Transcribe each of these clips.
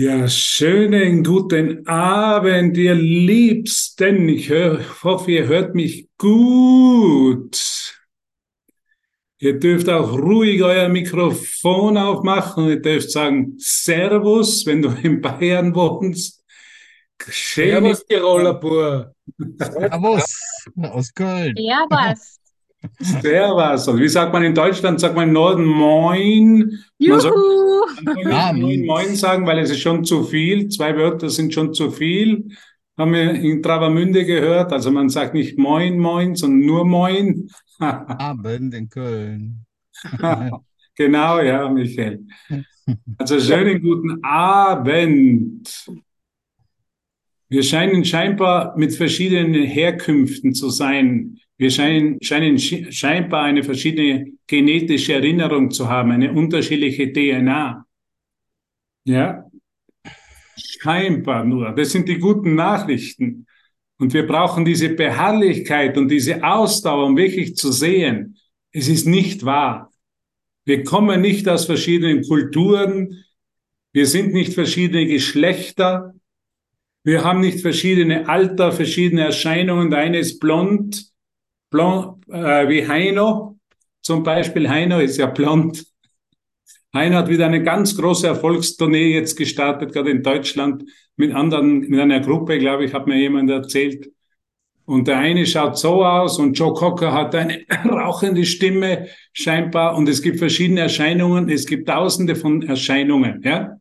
Ja, schönen guten Abend, ihr Liebsten. Ich hör, hoffe, ihr hört mich gut. Ihr dürft auch ruhig euer Mikrofon aufmachen. Ihr dürft sagen Servus, wenn du in Bayern wohnst. Servus, Tiroler Bur. Servus, aus Köln. Servus. Servus. Und wie sagt man in Deutschland? Sagt man im Norden Moin. Man Juhu. man soll nicht Moin Moin sagen, weil es ist schon zu viel. Zwei Wörter sind schon zu viel. Haben wir in Travemünde gehört. Also man sagt nicht Moin Moin, sondern nur Moin. Abend in Köln. genau, ja, Michael. Also schönen guten Abend. Wir scheinen scheinbar mit verschiedenen Herkünften zu sein. Wir scheinen, scheinen scheinbar eine verschiedene genetische Erinnerung zu haben, eine unterschiedliche DNA. Ja, scheinbar nur. Das sind die guten Nachrichten. Und wir brauchen diese Beharrlichkeit und diese Ausdauer, um wirklich zu sehen, es ist nicht wahr. Wir kommen nicht aus verschiedenen Kulturen. Wir sind nicht verschiedene Geschlechter. Wir haben nicht verschiedene Alter, verschiedene Erscheinungen. Der eine ist blond, blond äh, wie Heino. Zum Beispiel Heino ist ja blond. Heino hat wieder eine ganz große Erfolgstournee jetzt gestartet, gerade in Deutschland, mit anderen, mit einer Gruppe, glaube ich, hat mir jemand erzählt. Und der eine schaut so aus und Joe Cocker hat eine rauchende Stimme scheinbar und es gibt verschiedene Erscheinungen, es gibt tausende von Erscheinungen, ja.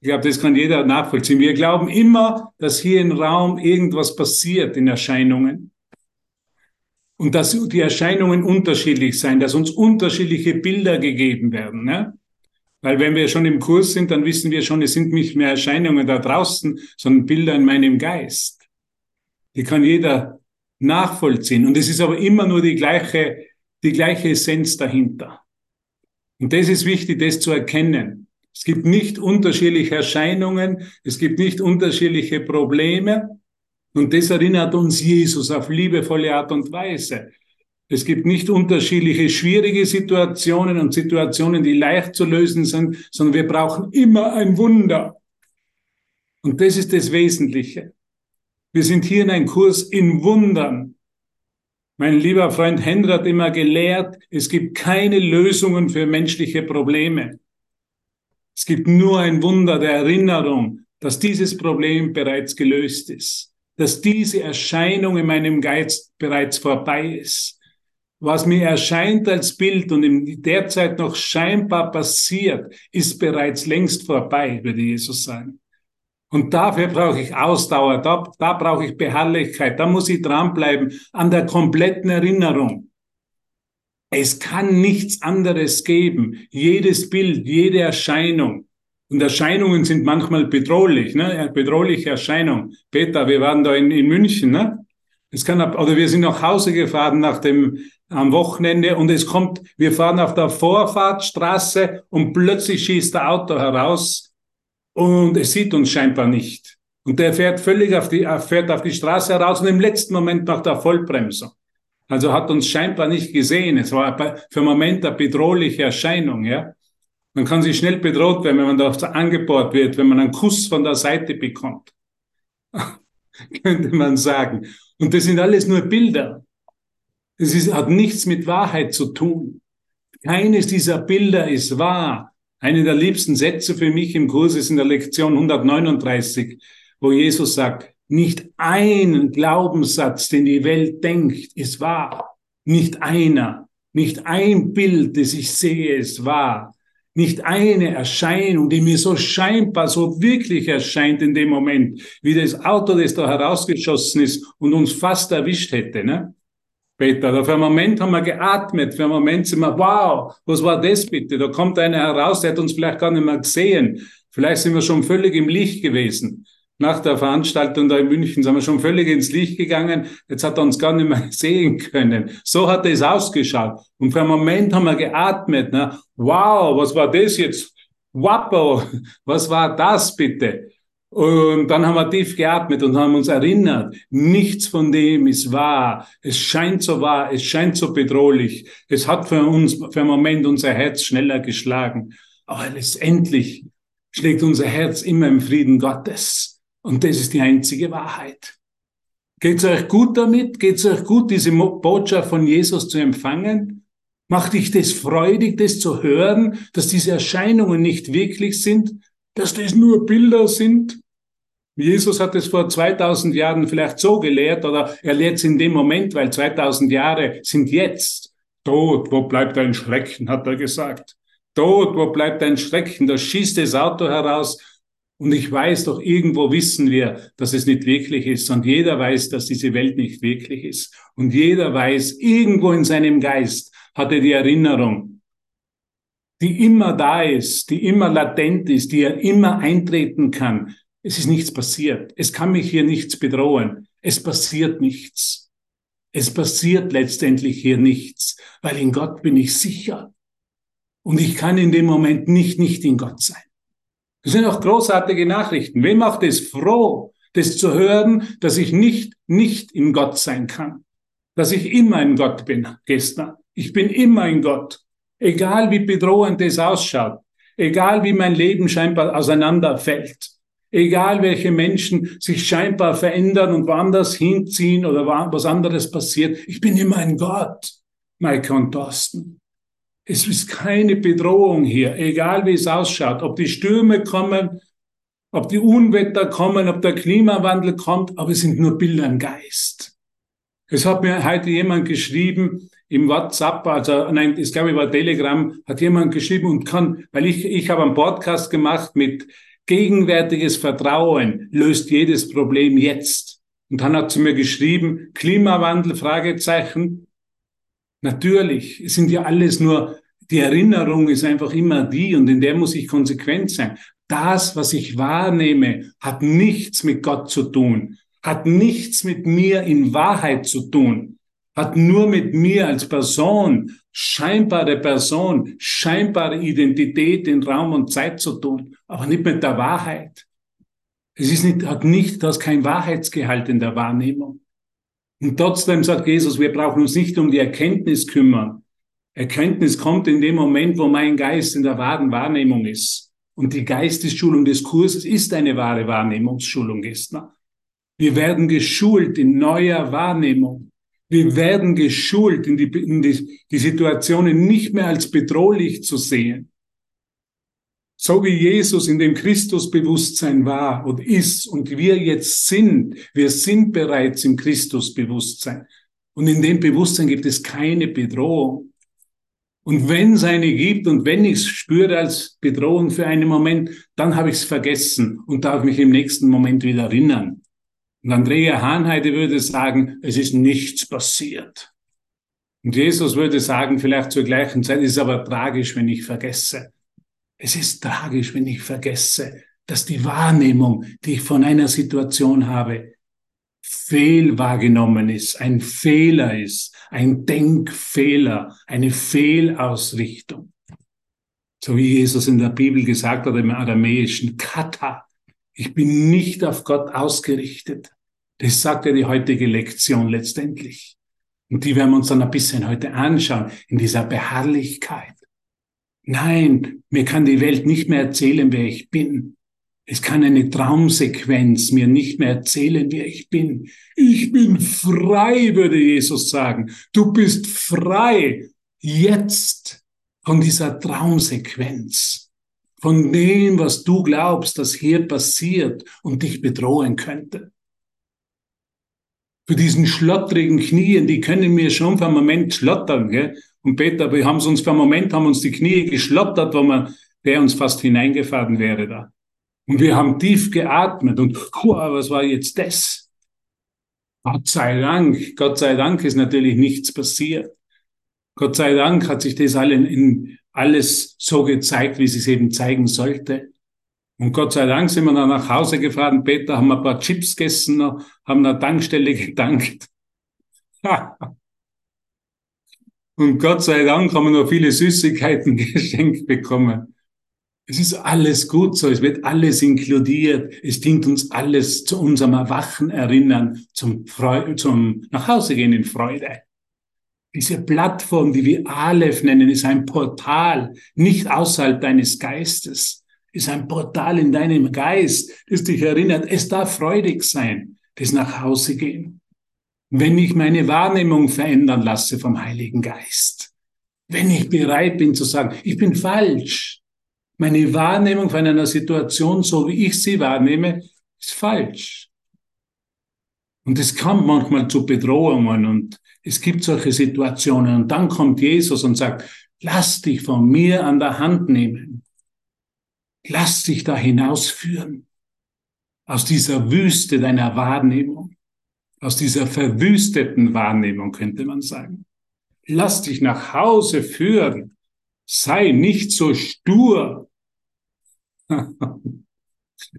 Ich glaube, das kann jeder nachvollziehen. Wir glauben immer, dass hier im Raum irgendwas passiert in Erscheinungen. Und dass die Erscheinungen unterschiedlich sein, dass uns unterschiedliche Bilder gegeben werden. Ne? Weil wenn wir schon im Kurs sind, dann wissen wir schon, es sind nicht mehr Erscheinungen da draußen, sondern Bilder in meinem Geist. Die kann jeder nachvollziehen. Und es ist aber immer nur die gleiche, die gleiche Essenz dahinter. Und das ist wichtig, das zu erkennen. Es gibt nicht unterschiedliche Erscheinungen, es gibt nicht unterschiedliche Probleme. Und das erinnert uns Jesus auf liebevolle Art und Weise. Es gibt nicht unterschiedliche schwierige Situationen und Situationen, die leicht zu lösen sind, sondern wir brauchen immer ein Wunder. Und das ist das Wesentliche. Wir sind hier in einem Kurs in Wundern. Mein lieber Freund Henry hat immer gelehrt, es gibt keine Lösungen für menschliche Probleme. Es gibt nur ein Wunder der Erinnerung, dass dieses Problem bereits gelöst ist, dass diese Erscheinung in meinem Geist bereits vorbei ist. Was mir erscheint als Bild und in der Zeit noch scheinbar passiert, ist bereits längst vorbei, würde Jesus sagen. Und dafür brauche ich Ausdauer, da, da brauche ich Beharrlichkeit, da muss ich dranbleiben an der kompletten Erinnerung. Es kann nichts anderes geben. Jedes Bild, jede Erscheinung. Und Erscheinungen sind manchmal bedrohlich, ne? Bedrohliche Erscheinung. Peter, wir waren da in, in München, ne? Es kann, ab- oder wir sind nach Hause gefahren nach dem, am Wochenende und es kommt, wir fahren auf der Vorfahrtstraße und plötzlich schießt der Auto heraus und es sieht uns scheinbar nicht. Und der fährt völlig auf die, äh, fährt auf die Straße heraus und im letzten Moment macht er Vollbremsung. Also hat uns scheinbar nicht gesehen. Es war für einen Moment eine bedrohliche Erscheinung, ja. Man kann sich schnell bedroht werden, wenn man da angebohrt wird, wenn man einen Kuss von der Seite bekommt. Könnte man sagen. Und das sind alles nur Bilder. Ist, hat nichts mit Wahrheit zu tun. Keines dieser Bilder ist wahr. Eine der liebsten Sätze für mich im Kurs ist in der Lektion 139, wo Jesus sagt, nicht ein Glaubenssatz, den die Welt denkt, ist wahr. Nicht einer. Nicht ein Bild, das ich sehe, ist wahr. Nicht eine Erscheinung, die mir so scheinbar, so wirklich erscheint in dem Moment, wie das Auto, das da herausgeschossen ist und uns fast erwischt hätte, ne? Peter, da für einen Moment haben wir geatmet, für einen Moment sind wir, wow, was war das bitte? Da kommt einer heraus, der hat uns vielleicht gar nicht mehr gesehen. Vielleicht sind wir schon völlig im Licht gewesen. Nach der Veranstaltung da in München sind wir schon völlig ins Licht gegangen. Jetzt hat er uns gar nicht mehr sehen können. So hat es ausgeschaut. Und für einen Moment haben wir geatmet. Ne? Wow, was war das jetzt? Wappo, was war das bitte? Und dann haben wir tief geatmet und haben uns erinnert, nichts von dem ist wahr. Es scheint so wahr, es scheint so bedrohlich. Es hat für uns, für einen Moment unser Herz schneller geschlagen. Aber letztendlich schlägt unser Herz immer im Frieden Gottes. Und das ist die einzige Wahrheit. Geht's euch gut damit? Geht's euch gut, diese Botschaft von Jesus zu empfangen? Macht dich das freudig, das zu hören, dass diese Erscheinungen nicht wirklich sind, dass das nur Bilder sind? Jesus hat es vor 2000 Jahren vielleicht so gelehrt oder er lehrt es in dem Moment, weil 2000 Jahre sind jetzt. Tod, wo bleibt dein Schrecken, hat er gesagt. Tod, wo bleibt dein Schrecken? Da schießt das Auto heraus. Und ich weiß doch, irgendwo wissen wir, dass es nicht wirklich ist. Und jeder weiß, dass diese Welt nicht wirklich ist. Und jeder weiß, irgendwo in seinem Geist hat er die Erinnerung, die immer da ist, die immer latent ist, die er immer eintreten kann. Es ist nichts passiert. Es kann mich hier nichts bedrohen. Es passiert nichts. Es passiert letztendlich hier nichts, weil in Gott bin ich sicher. Und ich kann in dem Moment nicht nicht in Gott sein. Das sind auch großartige Nachrichten. Wem macht es froh, das zu hören, dass ich nicht nicht in Gott sein kann? Dass ich immer in Gott bin, gestern. Ich bin immer in Gott. Egal wie bedrohend es ausschaut. Egal wie mein Leben scheinbar auseinanderfällt. Egal welche Menschen sich scheinbar verändern und woanders hinziehen oder was anderes passiert. Ich bin immer in Gott. Maike und Thorsten. Es ist keine Bedrohung hier, egal wie es ausschaut, ob die Stürme kommen, ob die Unwetter kommen, ob der Klimawandel kommt, aber es sind nur Bilder im Geist. Es hat mir heute jemand geschrieben im WhatsApp, also nein, es glaube ich war Telegram, hat jemand geschrieben und kann, weil ich ich habe einen Podcast gemacht mit gegenwärtiges Vertrauen löst jedes Problem jetzt. Und dann hat sie mir geschrieben, Klimawandel, Fragezeichen, Natürlich, es sind ja alles nur, die Erinnerung ist einfach immer die und in der muss ich konsequent sein. Das, was ich wahrnehme, hat nichts mit Gott zu tun, hat nichts mit mir in Wahrheit zu tun, hat nur mit mir als Person, scheinbare Person, scheinbare Identität in Raum und Zeit zu tun, aber nicht mit der Wahrheit. Es ist nicht, hat nicht, das kein Wahrheitsgehalt in der Wahrnehmung. Und trotzdem sagt Jesus, wir brauchen uns nicht um die Erkenntnis kümmern. Erkenntnis kommt in dem Moment, wo mein Geist in der wahren Wahrnehmung ist. Und die Geistesschulung des Kurses ist eine wahre Wahrnehmungsschulung, Gestner. Wir werden geschult in neuer Wahrnehmung. Wir werden geschult, in die, in die, die Situationen nicht mehr als bedrohlich zu sehen, so wie Jesus in dem Christusbewusstsein war und ist und wir jetzt sind, wir sind bereits im Christusbewusstsein. Und in dem Bewusstsein gibt es keine Bedrohung. Und wenn es eine gibt und wenn ich es spüre als Bedrohung für einen Moment, dann habe ich es vergessen und darf mich im nächsten Moment wieder erinnern. Und Andrea Hahnheide würde sagen, es ist nichts passiert. Und Jesus würde sagen, vielleicht zur gleichen Zeit, es ist aber tragisch, wenn ich vergesse. Es ist tragisch, wenn ich vergesse, dass die Wahrnehmung, die ich von einer Situation habe, fehlwahrgenommen ist, ein Fehler ist, ein Denkfehler, eine Fehlausrichtung. So wie Jesus in der Bibel gesagt hat im aramäischen Kata. Ich bin nicht auf Gott ausgerichtet. Das sagt ja die heutige Lektion letztendlich. Und die werden wir uns dann ein bisschen heute anschauen, in dieser Beharrlichkeit. Nein, mir kann die Welt nicht mehr erzählen, wer ich bin. Es kann eine Traumsequenz mir nicht mehr erzählen, wer ich bin. Ich bin frei, würde Jesus sagen. Du bist frei jetzt von dieser Traumsequenz, von dem, was du glaubst, dass hier passiert und dich bedrohen könnte. Für diesen schlottrigen Knien, die können mir schon für einen Moment schlottern, gell? Und Peter, wir haben uns für einen Moment haben uns die Knie geschlottert, wo man, der uns fast hineingefahren wäre da. Und wir haben tief geatmet und, wow, was war jetzt das? Gott sei Dank, Gott sei Dank ist natürlich nichts passiert. Gott sei Dank hat sich das alles so gezeigt, wie es sich eben zeigen sollte. Und Gott sei Dank sind wir dann nach Hause gefahren. Peter haben ein paar Chips gegessen, haben eine Tankstelle gedankt. Und Gott sei Dank haben wir noch viele Süßigkeiten geschenkt bekommen. Es ist alles gut so, es wird alles inkludiert, es dient uns alles zu unserem Erwachen erinnern, zum, Freude, zum Nachhausegehen in Freude. Diese Plattform, die wir Aleph nennen, ist ein Portal, nicht außerhalb deines Geistes. ist ein Portal in deinem Geist, das dich erinnert, es darf freudig sein, das nach Hause gehen. Wenn ich meine Wahrnehmung verändern lasse vom Heiligen Geist. Wenn ich bereit bin zu sagen, ich bin falsch. Meine Wahrnehmung von einer Situation, so wie ich sie wahrnehme, ist falsch. Und es kommt manchmal zu Bedrohungen und es gibt solche Situationen. Und dann kommt Jesus und sagt, lass dich von mir an der Hand nehmen. Lass dich da hinausführen. Aus dieser Wüste deiner Wahrnehmung. Aus dieser verwüsteten Wahrnehmung könnte man sagen. Lass dich nach Hause führen. Sei nicht so stur.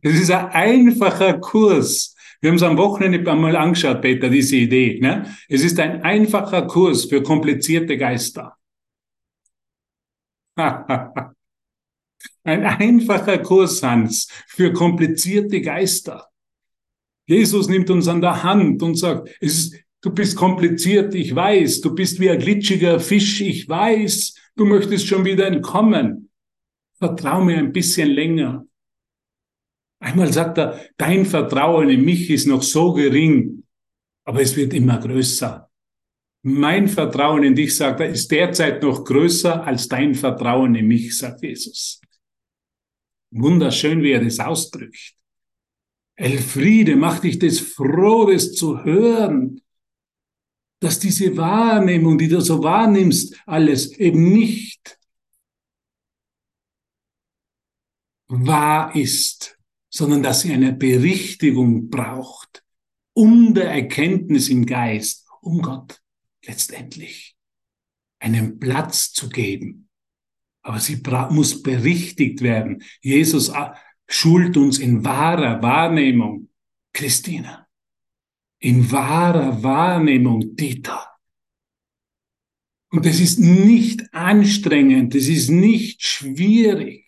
Es ist ein einfacher Kurs. Wir haben es am Wochenende einmal angeschaut, Peter, diese Idee. Ne? Es ist ein einfacher Kurs für komplizierte Geister. ein einfacher Kurs, Hans, für komplizierte Geister. Jesus nimmt uns an der Hand und sagt, es ist, du bist kompliziert, ich weiß, du bist wie ein glitschiger Fisch, ich weiß, du möchtest schon wieder entkommen. Vertrau mir ein bisschen länger. Einmal sagt er, dein Vertrauen in mich ist noch so gering, aber es wird immer größer. Mein Vertrauen in dich, sagt er, ist derzeit noch größer als dein Vertrauen in mich, sagt Jesus. Wunderschön, wie er das ausdrückt. Elfriede, macht dich das froh, das zu hören, dass diese Wahrnehmung, die du so wahrnimmst, alles eben nicht wahr ist, sondern dass sie eine Berichtigung braucht, um der Erkenntnis im Geist, um Gott letztendlich einen Platz zu geben. Aber sie muss berichtigt werden. Jesus äh, schult uns in wahrer Wahrnehmung, Christina, in wahrer Wahrnehmung, Dieter. Und es ist nicht anstrengend, es ist nicht schwierig.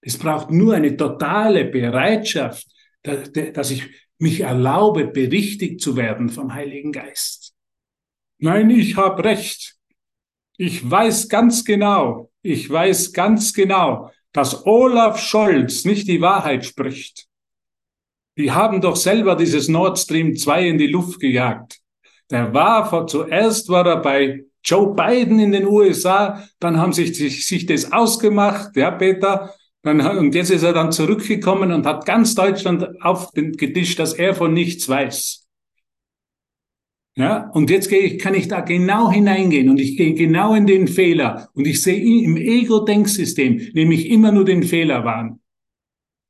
Es braucht nur eine totale Bereitschaft, dass ich mich erlaube, berichtigt zu werden vom Heiligen Geist. Nein, ich habe recht. Ich weiß ganz genau, ich weiß ganz genau, dass Olaf Scholz nicht die Wahrheit spricht. Die haben doch selber dieses Nord Stream 2 in die Luft gejagt. Der war vor, zuerst war er bei Joe Biden in den USA, dann haben sich, sich, sich das ausgemacht, ja, Peter, dann, und jetzt ist er dann zurückgekommen und hat ganz Deutschland aufgetischt, dass er von nichts weiß. Ja, und jetzt gehe ich, kann ich da genau hineingehen und ich gehe genau in den Fehler und ich sehe im Ego-Denksystem nämlich immer nur den Fehler wahren.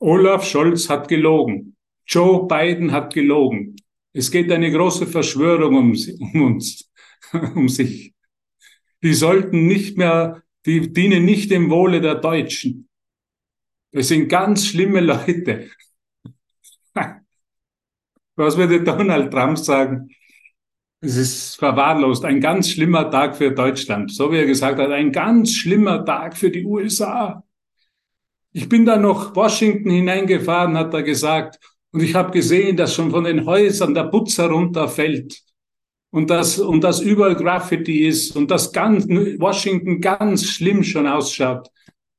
Olaf Scholz hat gelogen. Joe Biden hat gelogen. Es geht eine große Verschwörung um, um uns, um sich. Die sollten nicht mehr, die dienen nicht dem Wohle der Deutschen. Das sind ganz schlimme Leute. Was würde Donald Trump sagen? Es ist verwahrlost, ein ganz schlimmer Tag für Deutschland. So wie er gesagt hat, ein ganz schlimmer Tag für die USA. Ich bin da noch Washington hineingefahren, hat er gesagt, und ich habe gesehen, dass schon von den Häusern der Putz herunterfällt und dass, und dass überall Graffiti ist und dass ganz, Washington ganz schlimm schon ausschaut.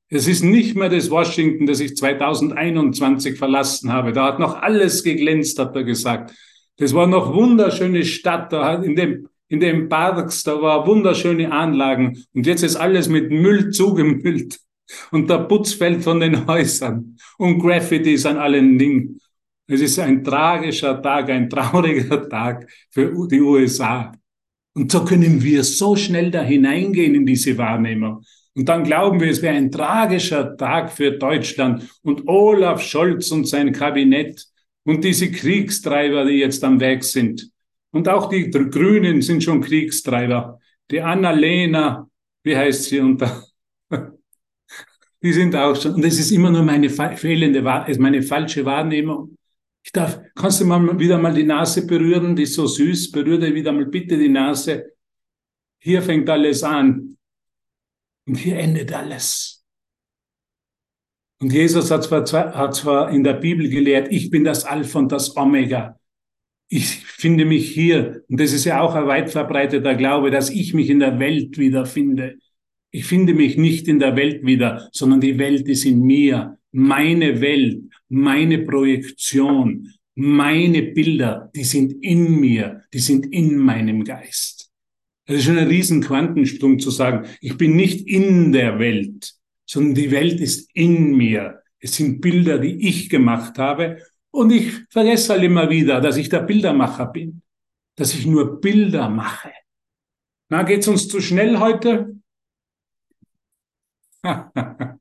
Es ist nicht mehr das Washington, das ich 2021 verlassen habe. Da hat noch alles geglänzt, hat er gesagt. Das war noch wunderschöne Stadt. Da in dem, in den Parks, da war wunderschöne Anlagen. Und jetzt ist alles mit Müll zugemüllt. Und der Putz fällt von den Häusern. Und Graffitis an allen Dingen. Es ist ein tragischer Tag, ein trauriger Tag für die USA. Und so können wir so schnell da hineingehen in diese Wahrnehmung. Und dann glauben wir, es wäre ein tragischer Tag für Deutschland und Olaf Scholz und sein Kabinett und diese Kriegstreiber, die jetzt am Weg sind. Und auch die Grünen sind schon Kriegstreiber. Die Annalena, wie heißt sie unter? die sind auch schon. Und es ist immer nur meine fehlende, meine falsche Wahrnehmung. Ich darf, kannst du mal wieder mal die Nase berühren? Die ist so süß. Berühre wieder mal bitte die Nase. Hier fängt alles an. Und hier endet alles. Und Jesus hat zwar, hat zwar in der Bibel gelehrt, ich bin das Alpha und das Omega. Ich finde mich hier, und das ist ja auch ein weit verbreiteter Glaube, dass ich mich in der Welt wiederfinde. Ich finde mich nicht in der Welt wieder, sondern die Welt ist in mir. meine Welt, meine Projektion, meine Bilder, die sind in mir, die sind in meinem Geist. Das ist schon ein riesen Quantensprung zu sagen, ich bin nicht in der Welt, sondern die Welt ist in mir. Es sind Bilder, die ich gemacht habe. Und ich vergesse halt immer wieder, dass ich der Bildermacher bin, dass ich nur Bilder mache. Na, geht's uns zu schnell heute?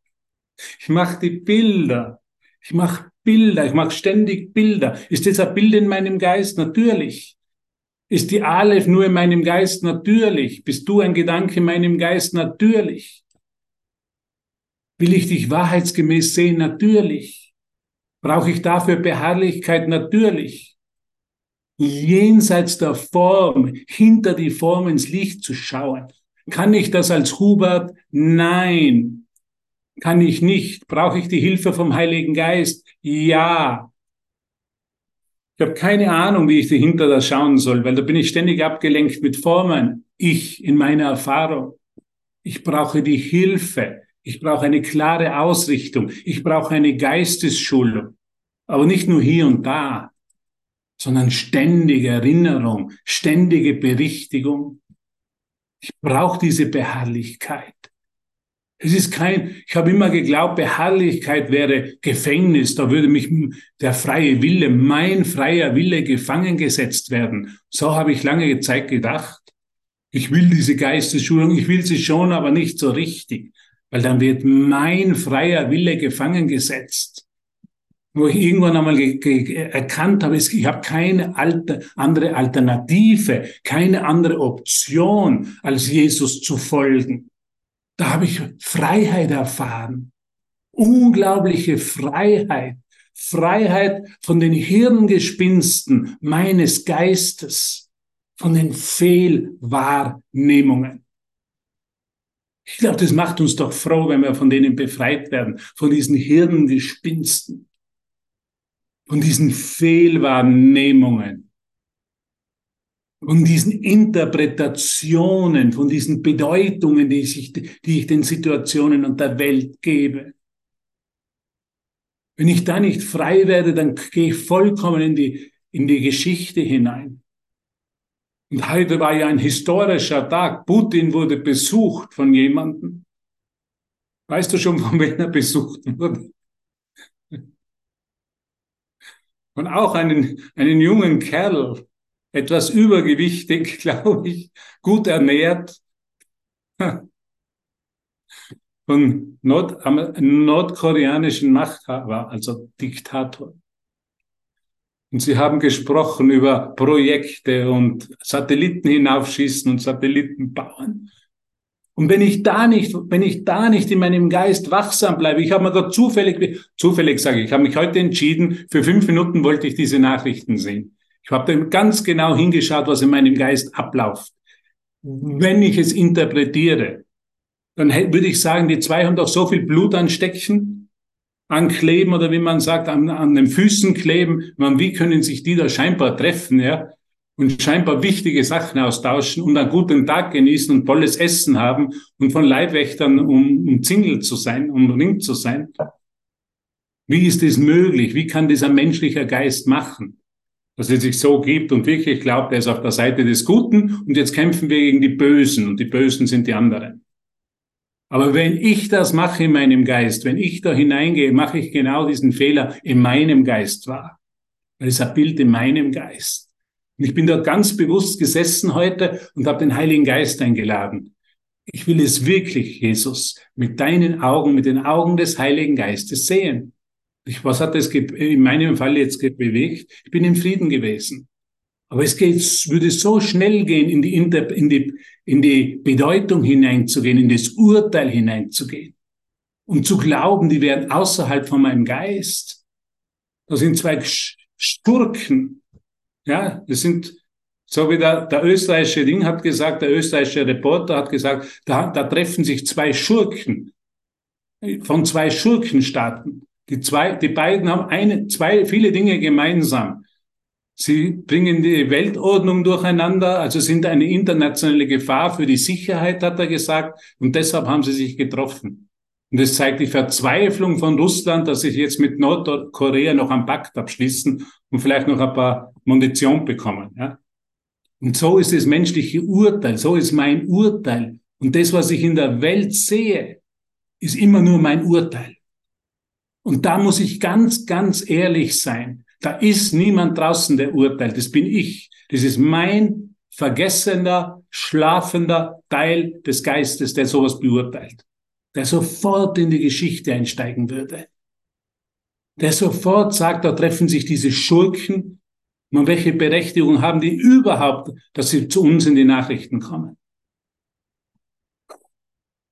ich mache die Bilder. Ich mache Bilder. Ich mache ständig Bilder. Ist das ein Bild in meinem Geist? Natürlich. Ist die Aleph nur in meinem Geist? Natürlich. Bist du ein Gedanke in meinem Geist? Natürlich. Will ich dich wahrheitsgemäß sehen? Natürlich. Brauche ich dafür Beharrlichkeit? Natürlich. Jenseits der Form, hinter die Form ins Licht zu schauen. Kann ich das als Hubert? Nein. Kann ich nicht. Brauche ich die Hilfe vom Heiligen Geist? Ja. Ich habe keine Ahnung, wie ich dahinter das schauen soll, weil da bin ich ständig abgelenkt mit Formen. Ich in meiner Erfahrung. Ich brauche die Hilfe. Ich brauche eine klare Ausrichtung. Ich brauche eine Geistesschulung. Aber nicht nur hier und da, sondern ständige Erinnerung, ständige Berichtigung. Ich brauche diese Beharrlichkeit. Es ist kein, ich habe immer geglaubt, Beharrlichkeit wäre Gefängnis, da würde mich der freie Wille, mein freier Wille gefangen gesetzt werden. So habe ich lange Zeit gedacht. Ich will diese Geistesschulung, ich will sie schon, aber nicht so richtig, weil dann wird mein freier Wille gefangen gesetzt. Wo ich irgendwann einmal erkannt habe, ich habe keine alte, andere Alternative, keine andere Option, als Jesus zu folgen. Da habe ich Freiheit erfahren. Unglaubliche Freiheit. Freiheit von den Hirngespinsten meines Geistes, von den Fehlwahrnehmungen. Ich glaube, das macht uns doch froh, wenn wir von denen befreit werden, von diesen Hirngespinsten, von diesen Fehlwahrnehmungen von diesen Interpretationen, von diesen Bedeutungen, die ich, die ich den Situationen und der Welt gebe. Wenn ich da nicht frei werde, dann gehe ich vollkommen in die, in die Geschichte hinein. Und heute war ja ein historischer Tag. Putin wurde besucht von jemandem. Weißt du schon, von wem er besucht wurde? Und auch einen, einen jungen Kerl, etwas übergewichtig, glaube ich, gut ernährt, von Nord nordkoreanischen Machthaber, also Diktator. Und sie haben gesprochen über Projekte und Satelliten hinaufschießen und Satelliten bauen. Und wenn ich da nicht, wenn ich da nicht in meinem Geist wachsam bleibe, ich habe mir da zufällig, zufällig sage ich, ich habe mich heute entschieden, für fünf Minuten wollte ich diese Nachrichten sehen. Ich habe dann ganz genau hingeschaut, was in meinem Geist abläuft. Wenn ich es interpretiere, dann würde ich sagen, die zwei haben doch so viel Blut anstecken, ankleben oder wie man sagt, an, an den Füßen kleben. Man, wie können sich die da scheinbar treffen, ja? Und scheinbar wichtige Sachen austauschen und einen guten Tag genießen und tolles Essen haben und von Leibwächtern um, umzingelt zu sein, umringt zu sein. Wie ist das möglich? Wie kann dieser menschliche Geist machen? dass es sich so gibt und wirklich glaubt, er ist auf der Seite des Guten und jetzt kämpfen wir gegen die Bösen und die Bösen sind die anderen. Aber wenn ich das mache in meinem Geist, wenn ich da hineingehe, mache ich genau diesen Fehler in meinem Geist wahr. Weil es ein Bild in meinem Geist. Und ich bin dort ganz bewusst gesessen heute und habe den Heiligen Geist eingeladen. Ich will es wirklich, Jesus, mit deinen Augen, mit den Augen des Heiligen Geistes sehen. Ich, was hat das in meinem Fall jetzt bewegt? Ich bin im Frieden gewesen. Aber es geht, würde so schnell gehen, in die, Inter, in die, in die Bedeutung hineinzugehen, in das Urteil hineinzugehen. Und zu glauben, die wären außerhalb von meinem Geist. Das sind zwei Sturken. Ja, das sind, so wie der, der österreichische Ding hat gesagt, der österreichische Reporter hat gesagt, da, da treffen sich zwei Schurken von zwei Schurkenstaaten. Die zwei, die beiden haben eine, zwei, viele Dinge gemeinsam. Sie bringen die Weltordnung durcheinander, also sind eine internationale Gefahr für die Sicherheit, hat er gesagt, und deshalb haben sie sich getroffen. Und das zeigt die Verzweiflung von Russland, dass sich jetzt mit Nordkorea noch einen Pakt abschließen und vielleicht noch ein paar Munition bekommen. Ja? Und so ist das menschliche Urteil, so ist mein Urteil. Und das, was ich in der Welt sehe, ist immer nur mein Urteil. Und da muss ich ganz, ganz ehrlich sein. Da ist niemand draußen, der urteilt. Das bin ich. Das ist mein vergessener, schlafender Teil des Geistes, der sowas beurteilt. Der sofort in die Geschichte einsteigen würde. Der sofort sagt, da treffen sich diese Schurken. Und welche Berechtigung haben die überhaupt, dass sie zu uns in die Nachrichten kommen?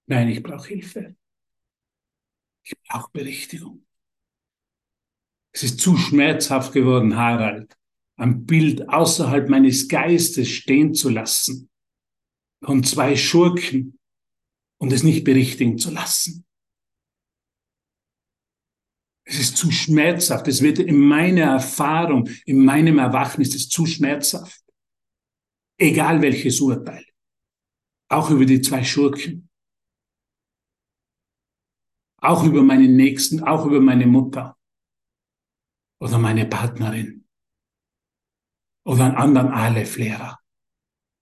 Nein, ich brauche Hilfe. Ich brauche Berichtigung. Es ist zu schmerzhaft geworden, Harald, ein Bild außerhalb meines Geistes stehen zu lassen von zwei Schurken und es nicht berichtigen zu lassen. Es ist zu schmerzhaft. Es wird in meiner Erfahrung, in meinem Erwachen ist es zu schmerzhaft. Egal welches Urteil. Auch über die zwei Schurken. Auch über meinen Nächsten, auch über meine Mutter oder meine Partnerin oder einen anderen Aleph-Lehrer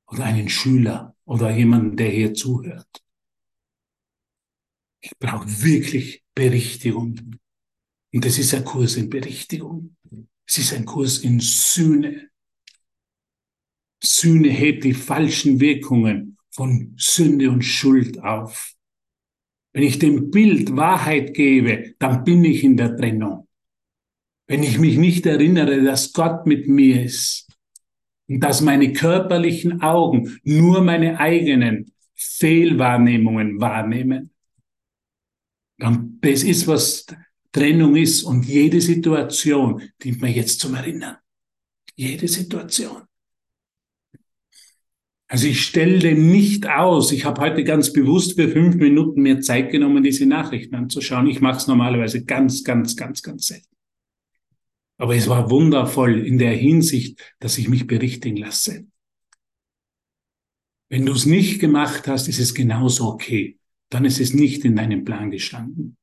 oder einen Schüler oder jemanden, der hier zuhört. Ich brauche wirklich Berichtigung. Und das ist ein Kurs in Berichtigung. Es ist ein Kurs in Sühne. Sühne hebt die falschen Wirkungen von Sünde und Schuld auf. Wenn ich dem Bild Wahrheit gebe, dann bin ich in der Trennung. Wenn ich mich nicht erinnere, dass Gott mit mir ist und dass meine körperlichen Augen nur meine eigenen Fehlwahrnehmungen wahrnehmen, dann das ist, was Trennung ist und jede Situation dient mir jetzt zum Erinnern. Jede Situation. Also ich stelle nicht aus. Ich habe heute ganz bewusst für fünf Minuten mehr Zeit genommen, diese Nachrichten anzuschauen. Ich mache es normalerweise ganz, ganz, ganz, ganz selten. Aber es war wundervoll in der Hinsicht, dass ich mich berichtigen lasse. Wenn du es nicht gemacht hast, ist es genauso okay. Dann ist es nicht in deinem Plan gestanden.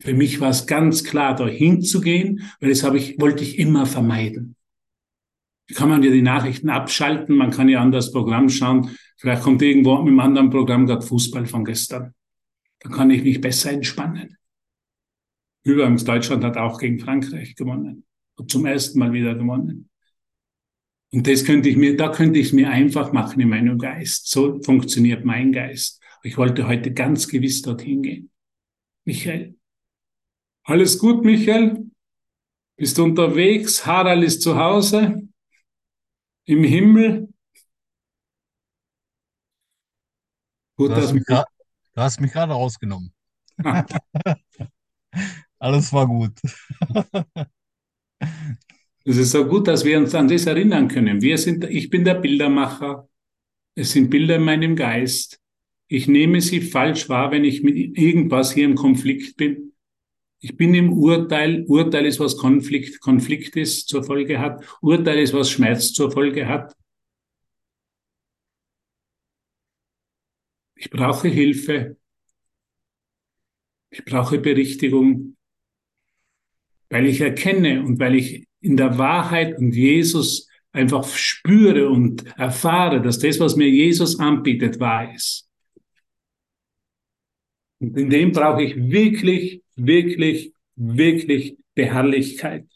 Für mich war es ganz klar, da hinzugehen, weil das habe ich, wollte ich immer vermeiden kann man ja die Nachrichten abschalten, man kann ja an das Programm schauen. Vielleicht kommt irgendwo mit einem anderen Programm gerade Fußball von gestern. Dann kann ich mich besser entspannen. Übrigens, Deutschland hat auch gegen Frankreich gewonnen. Und zum ersten Mal wieder gewonnen. Und das könnte ich mir, da könnte ich mir einfach machen in meinem Geist. So funktioniert mein Geist. Ich wollte heute ganz gewiss dorthin gehen. Michael. Alles gut, Michael? Bist du unterwegs? Harald ist zu Hause im Himmel. Gut, du, hast mich grad, du hast mich gerade rausgenommen. Alles war gut. Es ist so gut, dass wir uns an das erinnern können. Wir sind, ich bin der Bildermacher. Es sind Bilder in meinem Geist. Ich nehme sie falsch wahr, wenn ich mit irgendwas hier im Konflikt bin. Ich bin im Urteil. Urteil ist, was Konflikt, Konflikt ist, zur Folge hat. Urteil ist, was Schmerz zur Folge hat. Ich brauche Hilfe. Ich brauche Berichtigung, weil ich erkenne und weil ich in der Wahrheit und Jesus einfach spüre und erfahre, dass das, was mir Jesus anbietet, wahr ist. Und in dem brauche ich wirklich wirklich, wirklich Beharrlichkeit.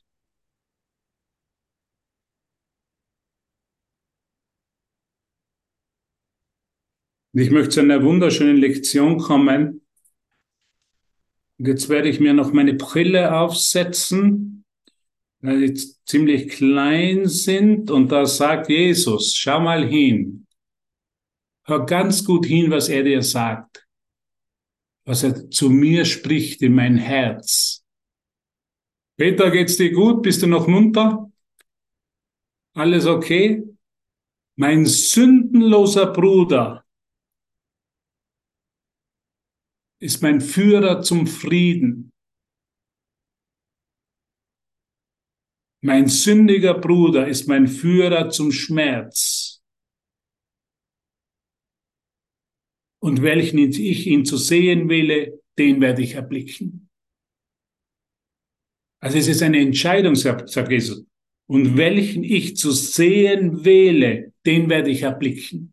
Und ich möchte zu einer wunderschönen Lektion kommen. Und jetzt werde ich mir noch meine Brille aufsetzen, weil die ziemlich klein sind. Und da sagt Jesus, schau mal hin. Hör ganz gut hin, was er dir sagt was er zu mir spricht in mein Herz. Peter, geht's dir gut? Bist du noch munter? Alles okay? Mein sündenloser Bruder ist mein Führer zum Frieden. Mein sündiger Bruder ist mein Führer zum Schmerz. und welchen ich ihn zu sehen wähle, den werde ich erblicken. Also es ist eine Entscheidung, sagt, Jesus. Und welchen ich zu sehen wähle, den werde ich erblicken.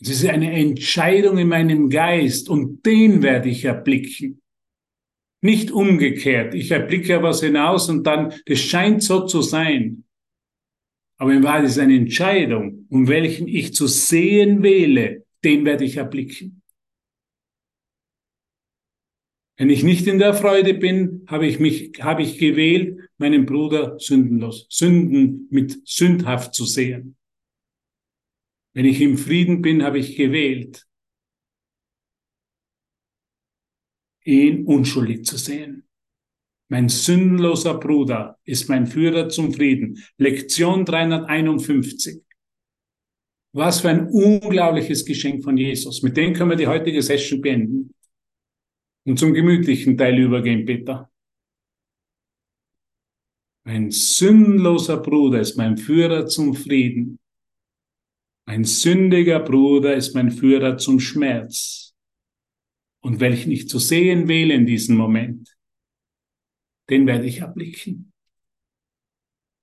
Es ist eine Entscheidung in meinem Geist und den werde ich erblicken. Nicht umgekehrt. Ich erblicke was hinaus und dann, das scheint so zu sein. Aber in Wahrheit ist es eine Entscheidung, um welchen ich zu sehen wähle, den werde ich erblicken. Wenn ich nicht in der Freude bin, habe ich mich, habe ich gewählt, meinen Bruder sündenlos, Sünden mit sündhaft zu sehen. Wenn ich im Frieden bin, habe ich gewählt, ihn unschuldig zu sehen. Mein sündenloser Bruder ist mein Führer zum Frieden. Lektion 351. Was für ein unglaubliches Geschenk von Jesus. Mit dem können wir die heutige Session beenden und zum gemütlichen Teil übergehen, Peter. Mein sündloser Bruder ist mein Führer zum Frieden. Mein sündiger Bruder ist mein Führer zum Schmerz. Und welchen ich zu sehen wähle in diesem Moment, den werde ich erblicken.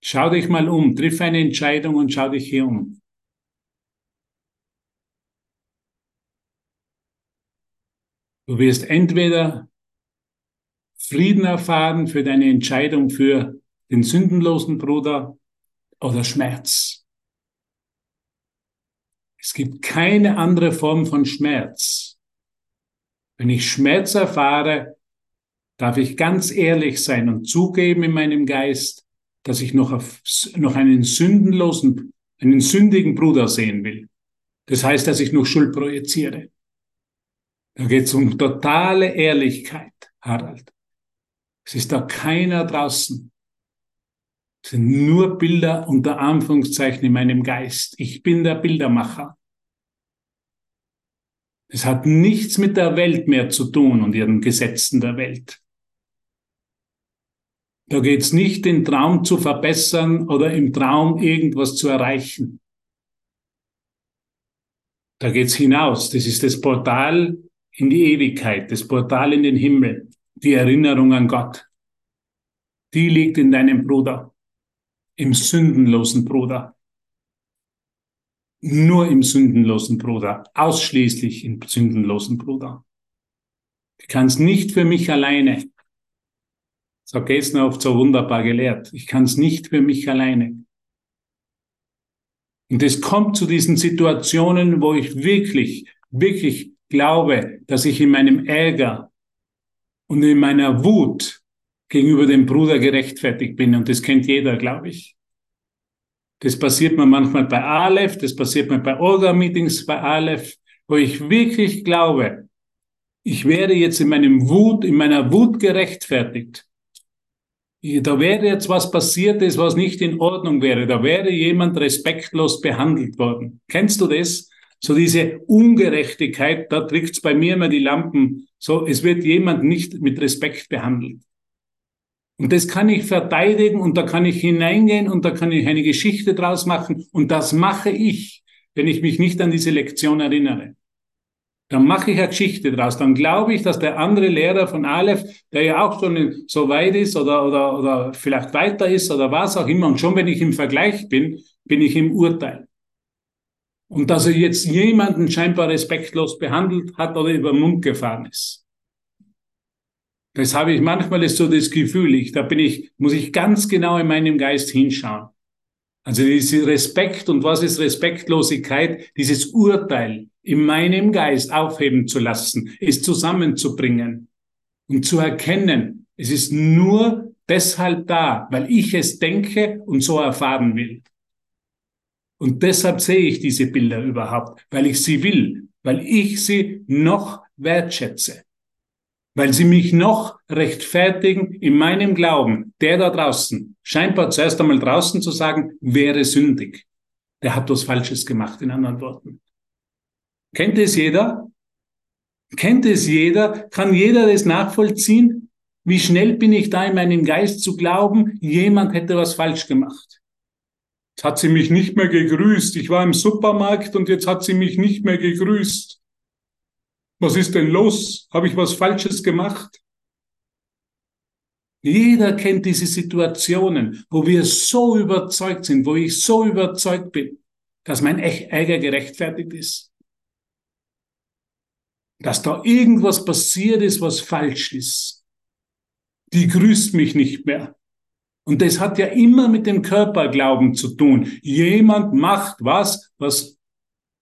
Schau dich mal um, triff eine Entscheidung und schau dich hier um. Du wirst entweder Frieden erfahren für deine Entscheidung für den sündenlosen Bruder oder Schmerz. Es gibt keine andere Form von Schmerz. Wenn ich Schmerz erfahre, darf ich ganz ehrlich sein und zugeben in meinem Geist, dass ich noch, auf, noch einen sündenlosen, einen sündigen Bruder sehen will. Das heißt, dass ich noch Schuld projiziere. Da geht es um totale Ehrlichkeit, Harald. Es ist da keiner draußen. Sind nur Bilder unter Anführungszeichen in meinem Geist. Ich bin der Bildermacher. Es hat nichts mit der Welt mehr zu tun und ihren Gesetzen der Welt. Da geht es nicht, den Traum zu verbessern oder im Traum irgendwas zu erreichen. Da geht es hinaus. Das ist das Portal in die Ewigkeit, das Portal in den Himmel, die Erinnerung an Gott. Die liegt in deinem Bruder, im sündenlosen Bruder. Nur im sündenlosen Bruder, ausschließlich im sündenlosen Bruder. Ich kann es nicht für mich alleine. Das hat Gessner oft so wunderbar gelehrt. Ich kann es nicht für mich alleine. Und es kommt zu diesen Situationen, wo ich wirklich, wirklich glaube, dass ich in meinem Ärger und in meiner Wut gegenüber dem Bruder gerechtfertigt bin. Und das kennt jeder, glaube ich. Das passiert mir manchmal bei Aleph, das passiert mir bei Orga-Meetings bei Aleph, wo ich wirklich glaube, ich wäre jetzt in meinem Wut, in meiner Wut gerechtfertigt. Da wäre jetzt was passiert ist, was nicht in Ordnung wäre. Da wäre jemand respektlos behandelt worden. Kennst du das? So diese Ungerechtigkeit, da trifft's bei mir immer die Lampen. So, es wird jemand nicht mit Respekt behandelt. Und das kann ich verteidigen und da kann ich hineingehen und da kann ich eine Geschichte draus machen. Und das mache ich, wenn ich mich nicht an diese Lektion erinnere. Dann mache ich eine Geschichte draus. Dann glaube ich, dass der andere Lehrer von Aleph, der ja auch schon so weit ist oder, oder, oder vielleicht weiter ist oder was auch immer, und schon wenn ich im Vergleich bin, bin ich im Urteil. Und dass er jetzt jemanden scheinbar respektlos behandelt hat oder über den Mund gefahren ist. Das habe ich manchmal ist so das Gefühl, ich, da bin ich, muss ich ganz genau in meinem Geist hinschauen. Also diese Respekt und was ist Respektlosigkeit, dieses Urteil in meinem Geist aufheben zu lassen, es zusammenzubringen und zu erkennen, es ist nur deshalb da, weil ich es denke und so erfahren will. Und deshalb sehe ich diese Bilder überhaupt, weil ich sie will, weil ich sie noch wertschätze, weil sie mich noch rechtfertigen in meinem Glauben. Der da draußen, scheinbar zuerst einmal draußen zu sagen, wäre sündig. Der hat was Falsches gemacht, in anderen Worten. Kennt es jeder? Kennt es jeder? Kann jeder das nachvollziehen? Wie schnell bin ich da in meinem Geist zu glauben, jemand hätte was falsch gemacht? Jetzt hat sie mich nicht mehr gegrüßt. Ich war im Supermarkt und jetzt hat sie mich nicht mehr gegrüßt. Was ist denn los? Habe ich was Falsches gemacht? Jeder kennt diese Situationen, wo wir so überzeugt sind, wo ich so überzeugt bin, dass mein Ärger gerechtfertigt ist. Dass da irgendwas passiert ist, was falsch ist. Die grüßt mich nicht mehr. Und das hat ja immer mit dem Körperglauben zu tun. Jemand macht was, was,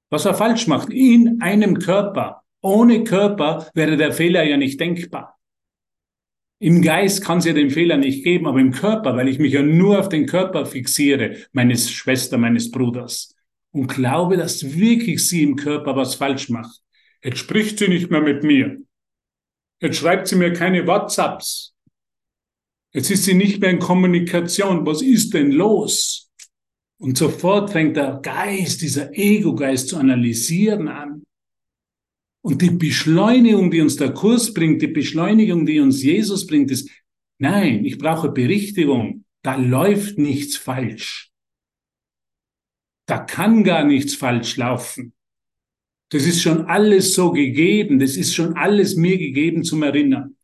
was er falsch macht, in einem Körper. Ohne Körper wäre der Fehler ja nicht denkbar. Im Geist kann es ja den Fehler nicht geben, aber im Körper, weil ich mich ja nur auf den Körper fixiere, meines Schwester, meines Bruders, und glaube, dass wirklich sie im Körper was falsch macht. Jetzt spricht sie nicht mehr mit mir. Jetzt schreibt sie mir keine WhatsApps. Jetzt ist sie nicht mehr in Kommunikation. Was ist denn los? Und sofort fängt der Geist, dieser Ego-Geist zu analysieren an. Und die Beschleunigung, die uns der Kurs bringt, die Beschleunigung, die uns Jesus bringt, ist, nein, ich brauche Berichtigung. Da läuft nichts falsch. Da kann gar nichts falsch laufen. Das ist schon alles so gegeben. Das ist schon alles mir gegeben zum Erinnern.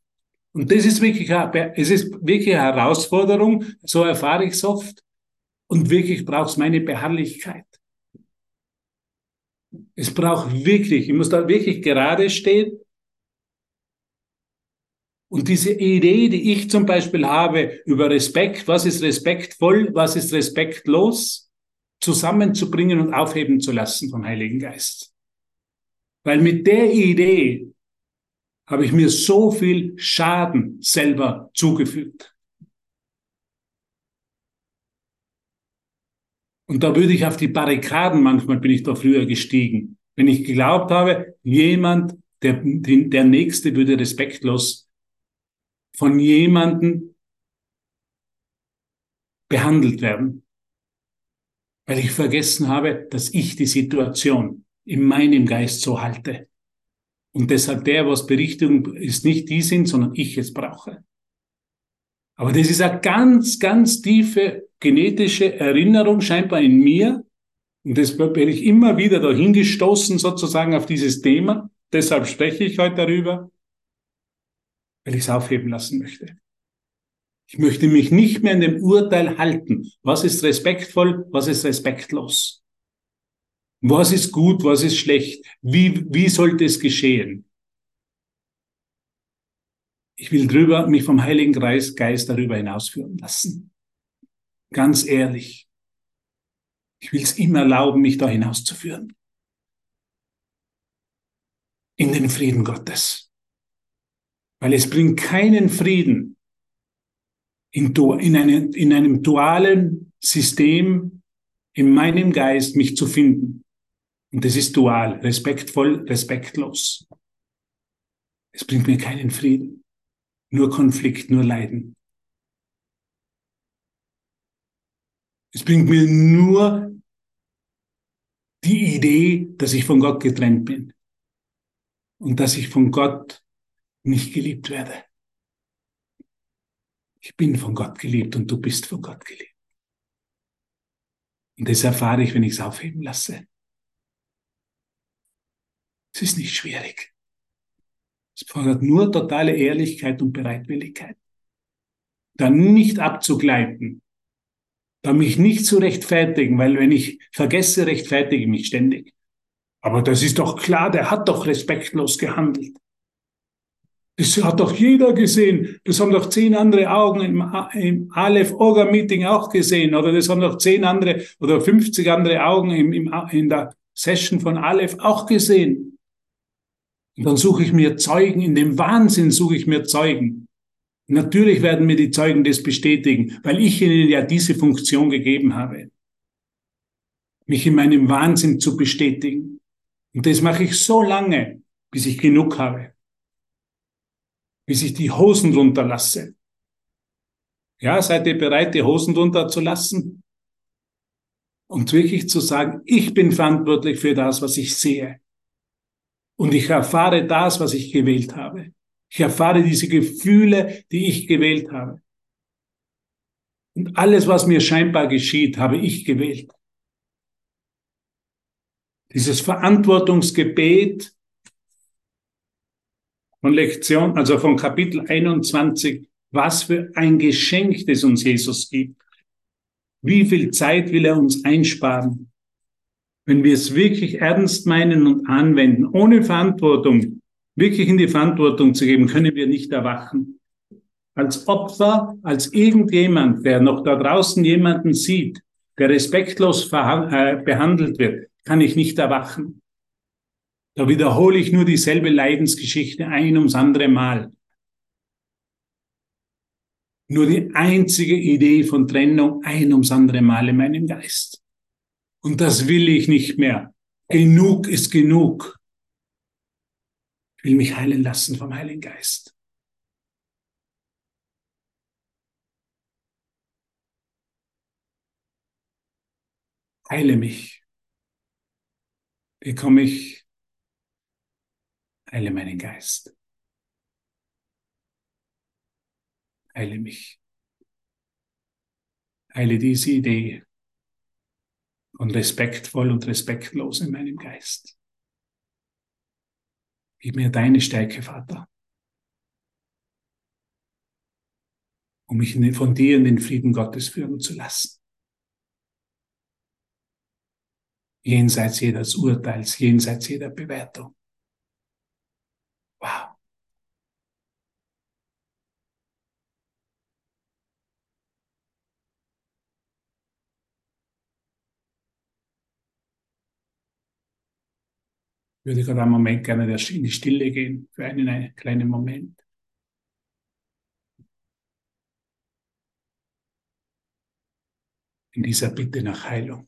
Und das ist wirklich, es ist wirklich eine Herausforderung. So erfahre ich es oft. Und wirklich braucht es meine Beharrlichkeit. Es braucht wirklich, ich muss da wirklich gerade stehen. Und diese Idee, die ich zum Beispiel habe über Respekt, was ist respektvoll, was ist respektlos, zusammenzubringen und aufheben zu lassen vom Heiligen Geist. Weil mit der Idee habe ich mir so viel Schaden selber zugefügt. Und da würde ich auf die Barrikaden, manchmal bin ich da früher gestiegen, wenn ich geglaubt habe, jemand, der, der Nächste würde respektlos von jemandem behandelt werden, weil ich vergessen habe, dass ich die Situation in meinem Geist so halte. Und deshalb der, was Berichtigung ist, nicht die sind, sondern ich es brauche. Aber das ist eine ganz, ganz tiefe genetische Erinnerung scheinbar in mir. Und das werde ich immer wieder dahin gestoßen, sozusagen auf dieses Thema. Deshalb spreche ich heute darüber, weil ich es aufheben lassen möchte. Ich möchte mich nicht mehr in dem Urteil halten. Was ist respektvoll, was ist respektlos? Was ist gut, was ist schlecht? Wie, wie sollte es geschehen? Ich will drüber, mich vom Heiligen Geist darüber hinausführen lassen. Ganz ehrlich. Ich will es ihm erlauben, mich da hinauszuführen. In den Frieden Gottes. Weil es bringt keinen Frieden in, in, eine, in einem dualen System in meinem Geist mich zu finden. Und das ist dual, respektvoll, respektlos. Es bringt mir keinen Frieden, nur Konflikt, nur Leiden. Es bringt mir nur die Idee, dass ich von Gott getrennt bin und dass ich von Gott nicht geliebt werde. Ich bin von Gott geliebt und du bist von Gott geliebt. Und das erfahre ich, wenn ich es aufheben lasse. Es ist nicht schwierig. Es fordert nur totale Ehrlichkeit und Bereitwilligkeit. Dann nicht abzugleiten, da mich nicht zu rechtfertigen, weil wenn ich vergesse, rechtfertige ich mich ständig. Aber das ist doch klar, der hat doch respektlos gehandelt. Das hat doch jeder gesehen. Das haben doch zehn andere Augen im, im Aleph Orga Meeting auch gesehen. Oder das haben doch zehn andere oder 50 andere Augen im, im, in der Session von Aleph auch gesehen. Und dann suche ich mir Zeugen. In dem Wahnsinn suche ich mir Zeugen. Natürlich werden mir die Zeugen das bestätigen, weil ich ihnen ja diese Funktion gegeben habe, mich in meinem Wahnsinn zu bestätigen. Und das mache ich so lange, bis ich genug habe, bis ich die Hosen runterlasse. Ja, seid ihr bereit, die Hosen runterzulassen? Und wirklich zu sagen, ich bin verantwortlich für das, was ich sehe. Und ich erfahre das, was ich gewählt habe. Ich erfahre diese Gefühle, die ich gewählt habe. Und alles, was mir scheinbar geschieht, habe ich gewählt. Dieses Verantwortungsgebet von Lektion, also von Kapitel 21, was für ein Geschenk das uns Jesus gibt. Wie viel Zeit will er uns einsparen? Wenn wir es wirklich ernst meinen und anwenden, ohne Verantwortung, wirklich in die Verantwortung zu geben, können wir nicht erwachen. Als Opfer, als irgendjemand, der noch da draußen jemanden sieht, der respektlos äh, behandelt wird, kann ich nicht erwachen. Da wiederhole ich nur dieselbe Leidensgeschichte ein ums andere Mal. Nur die einzige Idee von Trennung ein ums andere Mal in meinem Geist. Und das will ich nicht mehr. Genug ist genug. Ich will mich heilen lassen vom Heiligen Geist. Heile mich. Bekomme ich, heile meinen Geist. Heile mich. Heile diese Idee von respektvoll und respektlos in meinem Geist. Gib mir deine Stärke, Vater, um mich von dir in den Frieden Gottes führen zu lassen. Jenseits jedes Urteils, jenseits jeder Bewertung. Wow. Ich würde gerade einen Moment gerne in die Stille gehen, für einen, einen kleinen Moment. In dieser Bitte nach Heilung.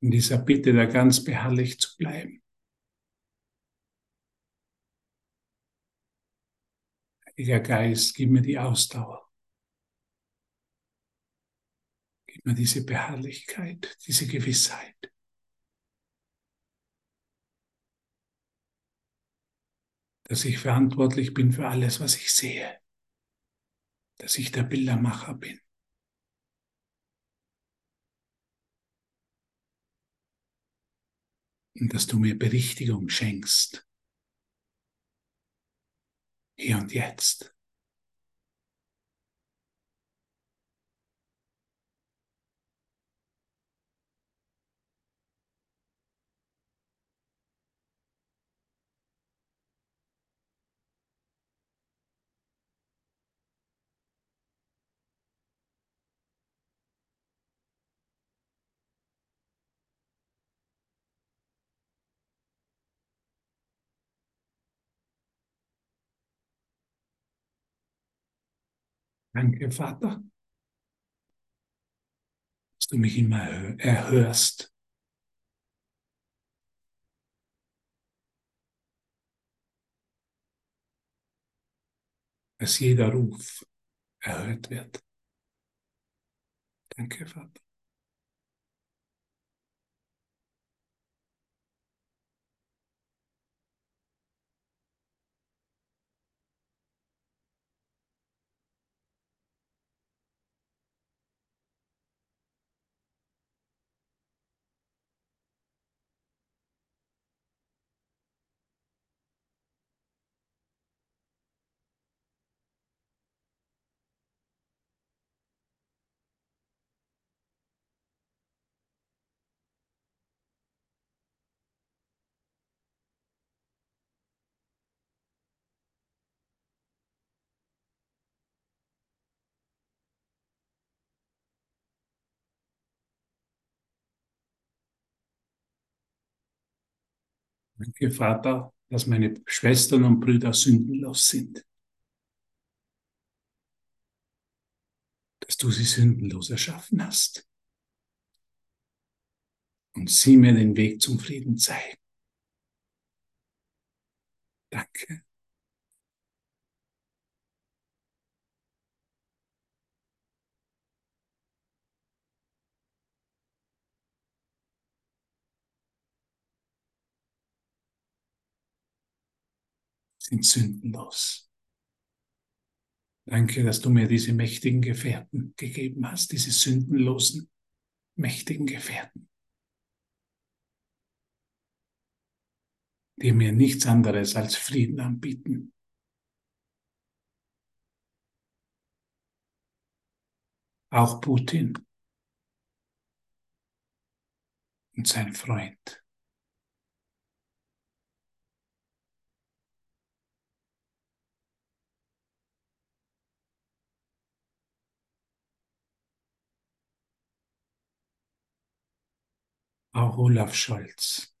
In dieser Bitte da ganz beharrlich zu bleiben. Heiliger Geist, gib mir die Ausdauer. Gib mir diese Beharrlichkeit, diese Gewissheit. Dass ich verantwortlich bin für alles, was ich sehe. Dass ich der Bildermacher bin. Dass du mir Berichtigung schenkst. Hier und jetzt. Danke, Vater, dass du mich immer erhörst. Dass jeder Ruf erhört wird. Danke, Vater. Danke, Vater, dass meine Schwestern und Brüder sündenlos sind. Dass du sie sündenlos erschaffen hast. Und sie mir den Weg zum Frieden zeigen. Danke. Sind sündenlos. Danke, dass du mir diese mächtigen Gefährten gegeben hast, diese sündenlosen, mächtigen Gefährten, die mir nichts anderes als Frieden anbieten. Auch Putin und sein Freund. Auch Olaf Scholz.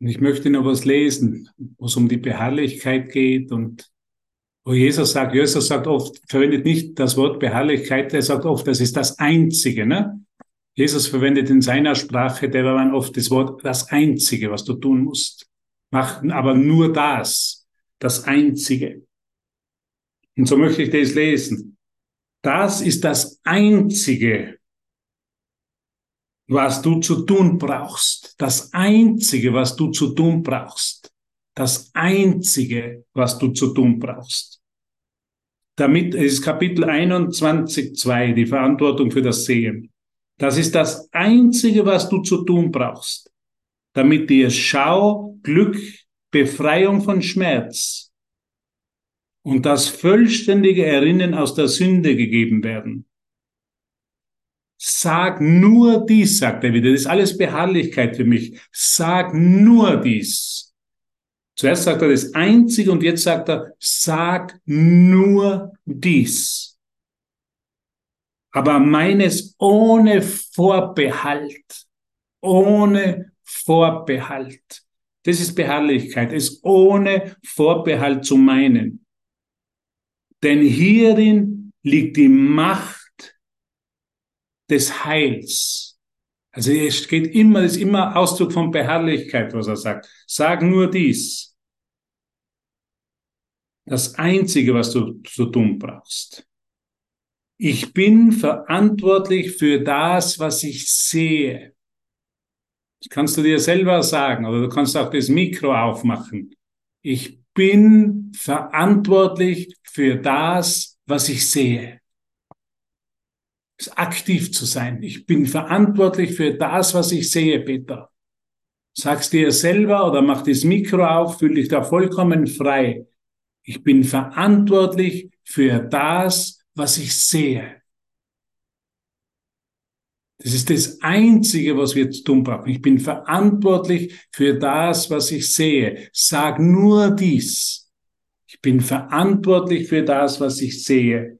Und ich möchte noch was lesen, wo es um die Beharrlichkeit geht und wo Jesus sagt, Jesus sagt oft, verwendet nicht das Wort Beharrlichkeit, er sagt oft, das ist das Einzige. Ne? Jesus verwendet in seiner Sprache, der war oft das Wort das Einzige, was du tun musst. Mach aber nur das, das Einzige. Und so möchte ich das lesen. Das ist das Einzige, was du zu tun brauchst. Das Einzige, was du zu tun brauchst das Einzige, was du zu tun brauchst. Damit ist Kapitel 21, 2, die Verantwortung für das Sehen. Das ist das Einzige, was du zu tun brauchst, damit dir Schau, Glück, Befreiung von Schmerz und das vollständige Erinnern aus der Sünde gegeben werden. Sag nur dies, sagt er wieder. Das ist alles Beharrlichkeit für mich. Sag nur dies. Zuerst sagt er das Einzige und jetzt sagt er, sag nur dies. Aber meines ohne Vorbehalt. Ohne Vorbehalt. Das ist Beharrlichkeit, es ohne Vorbehalt zu meinen. Denn hierin liegt die Macht des Heils. Also es geht immer, es ist immer Ausdruck von Beharrlichkeit, was er sagt. Sag nur dies. Das Einzige, was du zu tun brauchst. Ich bin verantwortlich für das, was ich sehe. Das kannst du dir selber sagen oder du kannst auch das Mikro aufmachen. Ich bin verantwortlich für das, was ich sehe. Es aktiv zu sein. Ich bin verantwortlich für das, was ich sehe, Peter. Sag's dir selber oder mach das Mikro auf, fühl dich da vollkommen frei. Ich bin verantwortlich für das, was ich sehe. Das ist das Einzige, was wir zu tun brauchen. Ich bin verantwortlich für das, was ich sehe. Sag nur dies. Ich bin verantwortlich für das, was ich sehe.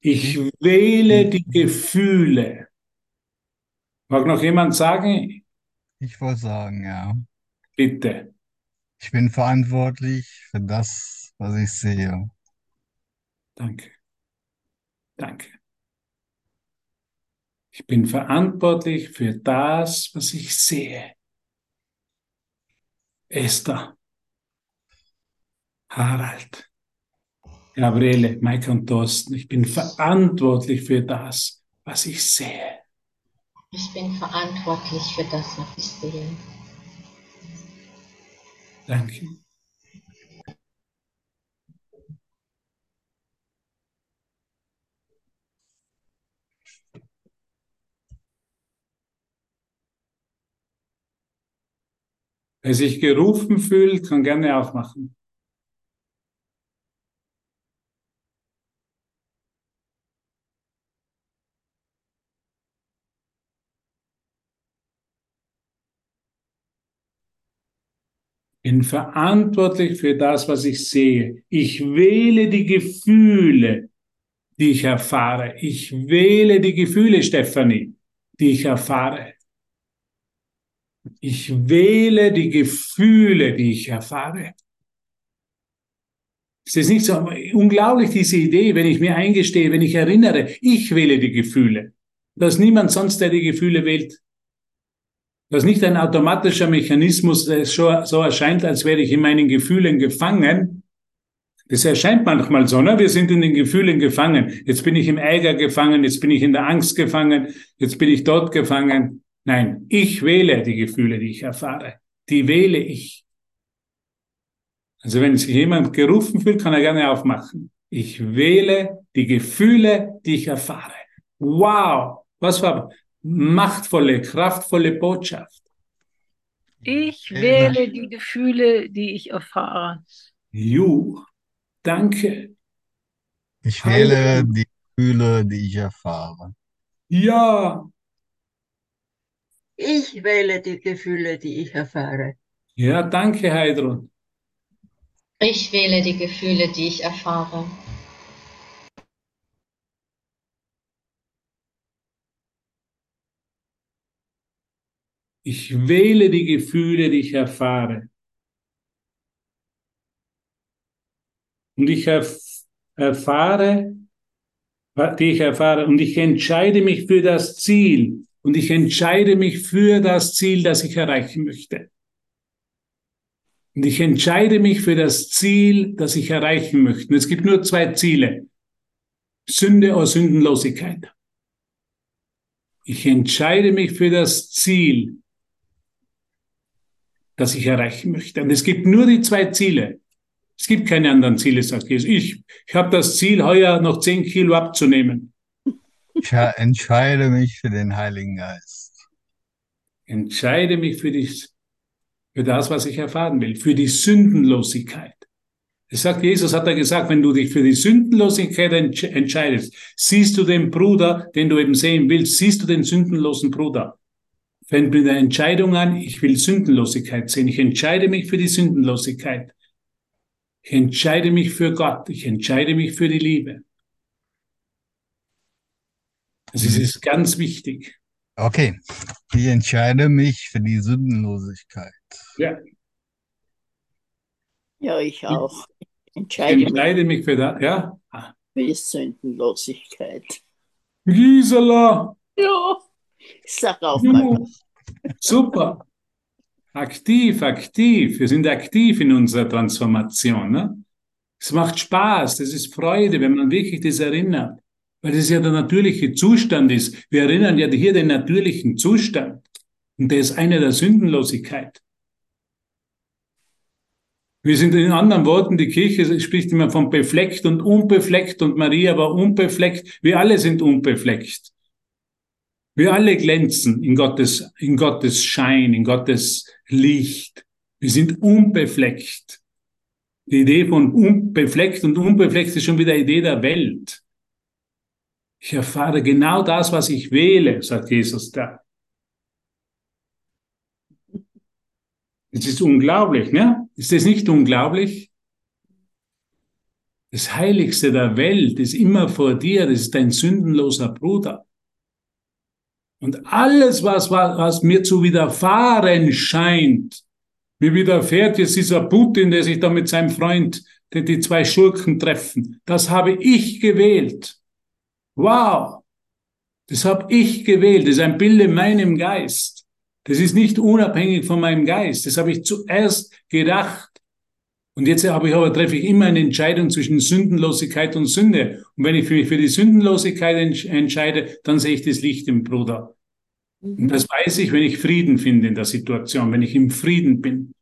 Ich wähle die Gefühle. Mag noch jemand sagen? Ich wollte sagen, ja. Bitte. Ich bin verantwortlich für das, was ich sehe. Danke. Danke. Ich bin verantwortlich für das, was ich sehe. Esther, Harald, Gabriele, Maike und Thorsten, ich bin verantwortlich für das, was ich sehe. Ich bin verantwortlich für das, was ich sehe. Danke. Wer sich gerufen fühlt, kann gerne aufmachen. Bin verantwortlich für das, was ich sehe. Ich wähle die Gefühle, die ich erfahre. Ich wähle die Gefühle, Stefanie, die ich erfahre. Ich wähle die Gefühle, die ich erfahre. Ist das nicht so unglaublich, diese Idee, wenn ich mir eingestehe, wenn ich erinnere, ich wähle die Gefühle, dass niemand sonst, der die Gefühle wählt. Dass nicht ein automatischer Mechanismus, der so erscheint, als wäre ich in meinen Gefühlen gefangen. Das erscheint manchmal so, ne? Wir sind in den Gefühlen gefangen. Jetzt bin ich im Ärger gefangen, jetzt bin ich in der Angst gefangen, jetzt bin ich dort gefangen. Nein, ich wähle die Gefühle, die ich erfahre. Die wähle ich. Also wenn sich jemand gerufen fühlt, kann er gerne aufmachen. Ich wähle die Gefühle, die ich erfahre. Wow, was war machtvolle, kraftvolle Botschaft. Ich wähle die Gefühle, die ich erfahre. Ju, danke. Ich wähle die Gefühle, die ich erfahre. Ja. Ich wähle die Gefühle, die ich erfahre. Ja, danke, Heidrun. Ich wähle die Gefühle, die ich erfahre. Ich wähle die Gefühle, die ich erfahre. Und ich erf erfahre, die ich erfahre, und ich entscheide mich für das Ziel. Und ich entscheide mich für das Ziel, das ich erreichen möchte. Und ich entscheide mich für das Ziel, das ich erreichen möchte. Und es gibt nur zwei Ziele. Sünde oder Sündenlosigkeit. Ich entscheide mich für das Ziel, das ich erreichen möchte. Und es gibt nur die zwei Ziele. Es gibt keine anderen Ziele, sagt Jesus. Ich, ich habe das Ziel, heuer noch zehn Kilo abzunehmen. Ich entscheide mich für den Heiligen Geist. Entscheide mich für, die, für das, was ich erfahren will, für die Sündenlosigkeit. Es sagt Jesus, hat er gesagt, wenn du dich für die Sündenlosigkeit entscheidest, siehst du den Bruder, den du eben sehen willst, siehst du den sündenlosen Bruder fängt mit der Entscheidung an, ich will Sündenlosigkeit sehen. Ich entscheide mich für die Sündenlosigkeit. Ich entscheide mich für Gott. Ich entscheide mich für die Liebe. Das ist, ist ganz wichtig. Okay, ich entscheide mich für die Sündenlosigkeit. Ja. Ja, ich auch. Ich entscheide, ich entscheide mich, mich für das, ja. Für die Sündenlosigkeit. Gisela! Ja. Ich sag auch mal. Super. Aktiv, aktiv. Wir sind aktiv in unserer Transformation. Ne? Es macht Spaß, das ist Freude, wenn man wirklich das erinnert. Weil das ja der natürliche Zustand ist. Wir erinnern ja hier den natürlichen Zustand. Und der ist einer der Sündenlosigkeit. Wir sind in anderen Worten, die Kirche spricht immer von befleckt und unbefleckt und Maria war unbefleckt. Wir alle sind unbefleckt. Wir alle glänzen in Gottes, in Gottes Schein, in Gottes Licht. Wir sind unbefleckt. Die Idee von unbefleckt und unbefleckt ist schon wieder die Idee der Welt. Ich erfahre genau das, was ich wähle, sagt Jesus da. Es ist unglaublich, ne? Ist es nicht unglaublich? Das Heiligste der Welt ist immer vor dir, das ist dein sündenloser Bruder. Und alles, was, was, was mir zu widerfahren scheint, mir widerfährt jetzt dieser Putin, der sich da mit seinem Freund, die, die zwei Schurken treffen. Das habe ich gewählt. Wow. Das habe ich gewählt. Das ist ein Bild in meinem Geist. Das ist nicht unabhängig von meinem Geist. Das habe ich zuerst gedacht. Und jetzt habe ich aber, treffe ich immer eine Entscheidung zwischen Sündenlosigkeit und Sünde. Und wenn ich mich für die Sündenlosigkeit entscheide, dann sehe ich das Licht im Bruder. Und das weiß ich, wenn ich Frieden finde in der Situation, wenn ich im Frieden bin.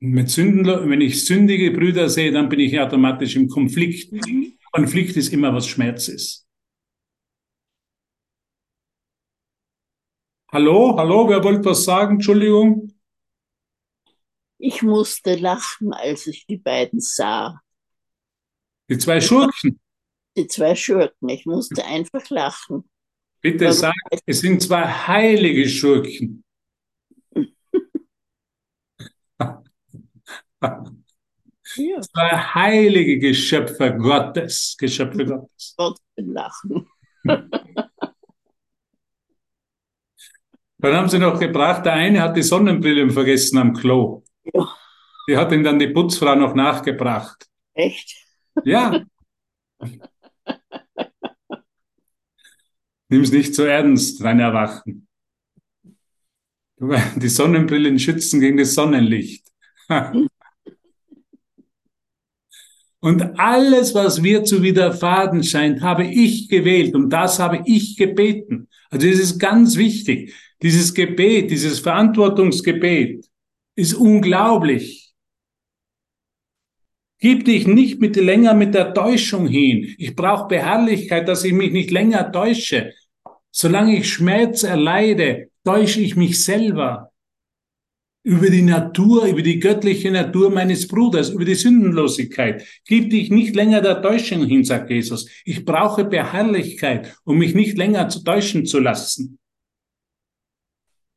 Und mit Sündenlo wenn ich sündige Brüder sehe, dann bin ich automatisch im Konflikt. Mhm. Konflikt ist immer was Schmerz ist. Hallo, hallo, wer wollte was sagen? Entschuldigung. Ich musste lachen, als ich die beiden sah. Die zwei Schurken. Die zwei Schurken. Ich musste einfach lachen. Bitte Weil sag, es sind zwei heilige Schurken. Ja, Zwei heilige Geschöpfe Gottes, Geschöpfe Gottes. Gott lachen. Dann haben sie noch gebracht, der eine hat die Sonnenbrillen vergessen am Klo. Ja. Die hat ihm dann die Putzfrau noch nachgebracht. Echt? Ja. Nimm's nicht so ernst, rein erwachen. Die Sonnenbrillen schützen gegen das Sonnenlicht. Und alles, was mir zu widerfahren scheint, habe ich gewählt und das habe ich gebeten. Also es ist ganz wichtig. Dieses Gebet, dieses Verantwortungsgebet ist unglaublich. Gib dich nicht mit länger mit der Täuschung hin. Ich brauche Beharrlichkeit, dass ich mich nicht länger täusche. Solange ich Schmerz erleide, täusche ich mich selber über die Natur, über die göttliche Natur meines Bruders, über die Sündenlosigkeit. Gib dich nicht länger der Täuschung hin, sagt Jesus. Ich brauche Beharrlichkeit, um mich nicht länger zu täuschen zu lassen.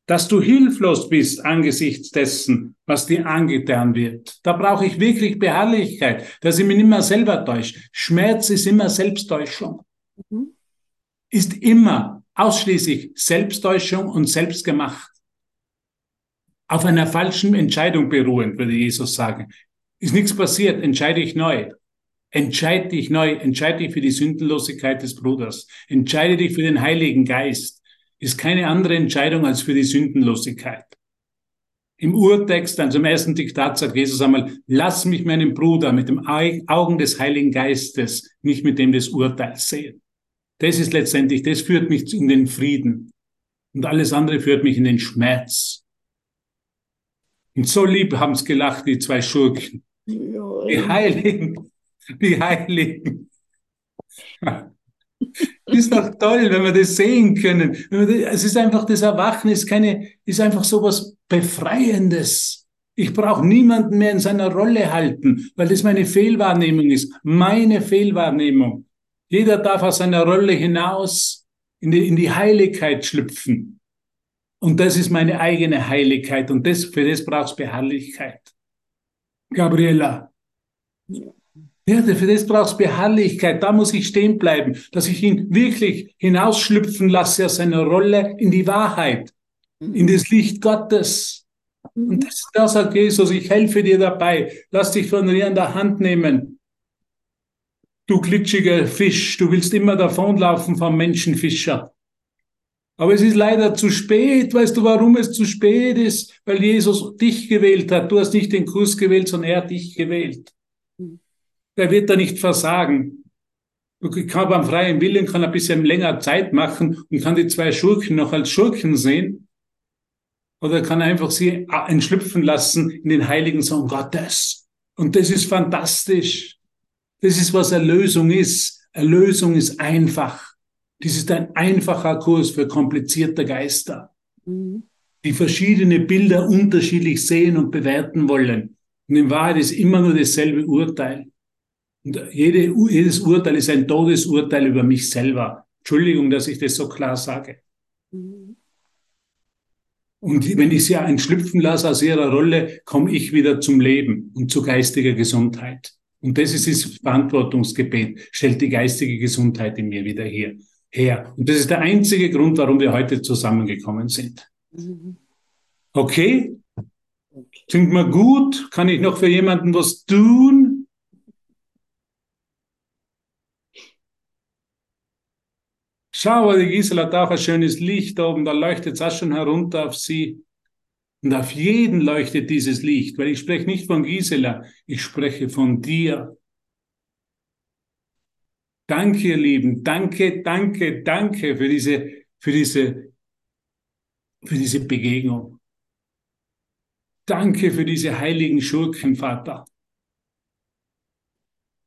Dass du hilflos bist angesichts dessen, was dir angetan wird. Da brauche ich wirklich Beharrlichkeit, dass ich mich nicht mehr selber täusche. Schmerz ist immer Selbsttäuschung. Mhm. Ist immer ausschließlich Selbsttäuschung und selbstgemacht. Auf einer falschen Entscheidung beruhend, würde Jesus sagen. Ist nichts passiert, entscheide ich neu. Entscheide dich neu, entscheide dich für die Sündenlosigkeit des Bruders. Entscheide dich für den Heiligen Geist. Ist keine andere Entscheidung als für die Sündenlosigkeit. Im Urtext, also im ersten Diktat, sagt Jesus einmal, lass mich meinen Bruder mit dem Augen des Heiligen Geistes, nicht mit dem des Urteils sehen. Das ist letztendlich, das führt mich in den Frieden. Und alles andere führt mich in den Schmerz. Und so lieb haben's gelacht, die zwei Schurken. Die Heiligen, die Heiligen. Ist doch toll, wenn wir das sehen können. Das- Es ist einfach das Erwachen, ist keine, ist einfach so was Befreiendes. Ich brauche niemanden mehr in seiner Rolle halten, weil das meine Fehlwahrnehmung ist. Meine Fehlwahrnehmung. Jeder darf aus seiner Rolle hinaus in die, in die Heiligkeit schlüpfen. Und das ist meine eigene Heiligkeit. Und das, für das brauchst Beharrlichkeit. Gabriela. Ja, für das brauchst Beharrlichkeit. Da muss ich stehen bleiben, dass ich ihn wirklich hinausschlüpfen lasse aus seiner Rolle in die Wahrheit, in das Licht Gottes. Und das, da sagt Jesus, ich helfe dir dabei. Lass dich von mir an der Hand nehmen. Du glitschiger Fisch, du willst immer davonlaufen vom Menschenfischer. Aber es ist leider zu spät. Weißt du, warum es zu spät ist? Weil Jesus dich gewählt hat. Du hast nicht den Kurs gewählt, sondern er hat dich gewählt. Der wird da nicht versagen. Du kann beim freien Willen kann ein bisschen länger Zeit machen und kann die zwei Schurken noch als Schurken sehen. Oder kann einfach sie entschlüpfen lassen in den heiligen Sohn Gottes. Und das ist fantastisch. Das ist, was Erlösung ist. Erlösung ist einfach. Dies ist ein einfacher Kurs für komplizierte Geister, Mhm. die verschiedene Bilder unterschiedlich sehen und bewerten wollen. Und in Wahrheit ist immer nur dasselbe Urteil. Und jede, jedes Urteil ist ein Todesurteil über mich selber. Entschuldigung, dass ich das so klar sage. Mhm. Und wenn ich sie entschlüpfen lasse aus ihrer Rolle, komme ich wieder zum Leben und zu geistiger Gesundheit. Und das ist das Verantwortungsgebet. Stellt die geistige Gesundheit in mir wieder hier, her. Und das ist der einzige Grund, warum wir heute zusammengekommen sind. Mhm. Okay? Okay. Klingt mir gut? Kann ich noch für jemanden was tun? Schau, die Gisela hat auch ein schönes Licht da oben, da leuchtet es auch schon herunter auf sie. Und auf jeden leuchtet dieses Licht, weil ich spreche nicht von Gisela, ich spreche von dir. Danke, ihr Lieben, danke, danke, danke für diese, für diese, für diese Begegnung. Danke für diese heiligen Schurken, Vater.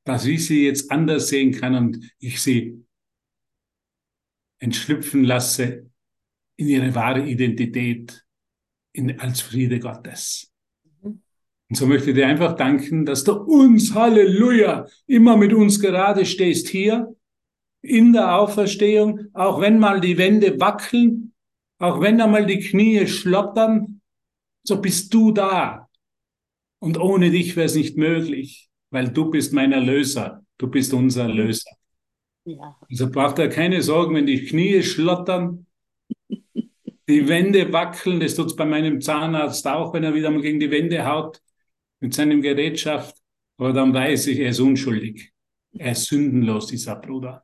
Dass ich sie jetzt anders sehen kann und ich sie entschlüpfen lasse in ihre wahre Identität in, als Friede Gottes. Und so möchte ich dir einfach danken, dass du uns, Halleluja, immer mit uns gerade stehst hier in der Auferstehung, auch wenn mal die Wände wackeln, auch wenn einmal die Knie schlottern, so bist du da. Und ohne dich wäre es nicht möglich, weil du bist mein Erlöser. Du bist unser Erlöser. Ja. Also braucht er keine Sorgen, wenn die Knie schlottern, die Wände wackeln. Das tut es bei meinem Zahnarzt auch, wenn er wieder mal gegen die Wände haut mit seinem Gerätschaft. Aber dann weiß ich, er ist unschuldig. Er ist sündenlos, dieser Bruder.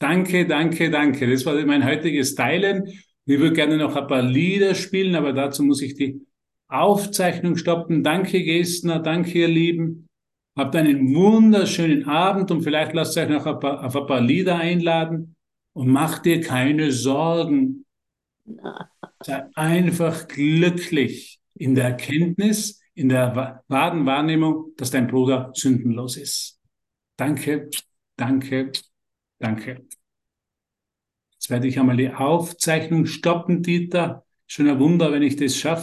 Danke, danke, danke. Das war mein heutiges Teilen. Ich würde gerne noch ein paar Lieder spielen, aber dazu muss ich die Aufzeichnung stoppen. Danke, Gestner. Danke, ihr Lieben. Habt einen wunderschönen Abend und vielleicht lasst euch noch ein paar, auf ein paar Lieder einladen und macht dir keine Sorgen. Sei einfach glücklich in der Erkenntnis, in der wahren Wahrnehmung, dass dein Bruder sündenlos ist. Danke, danke, danke. Jetzt werde ich einmal die Aufzeichnung stoppen, Dieter. Schon ein Wunder, wenn ich das schaffe.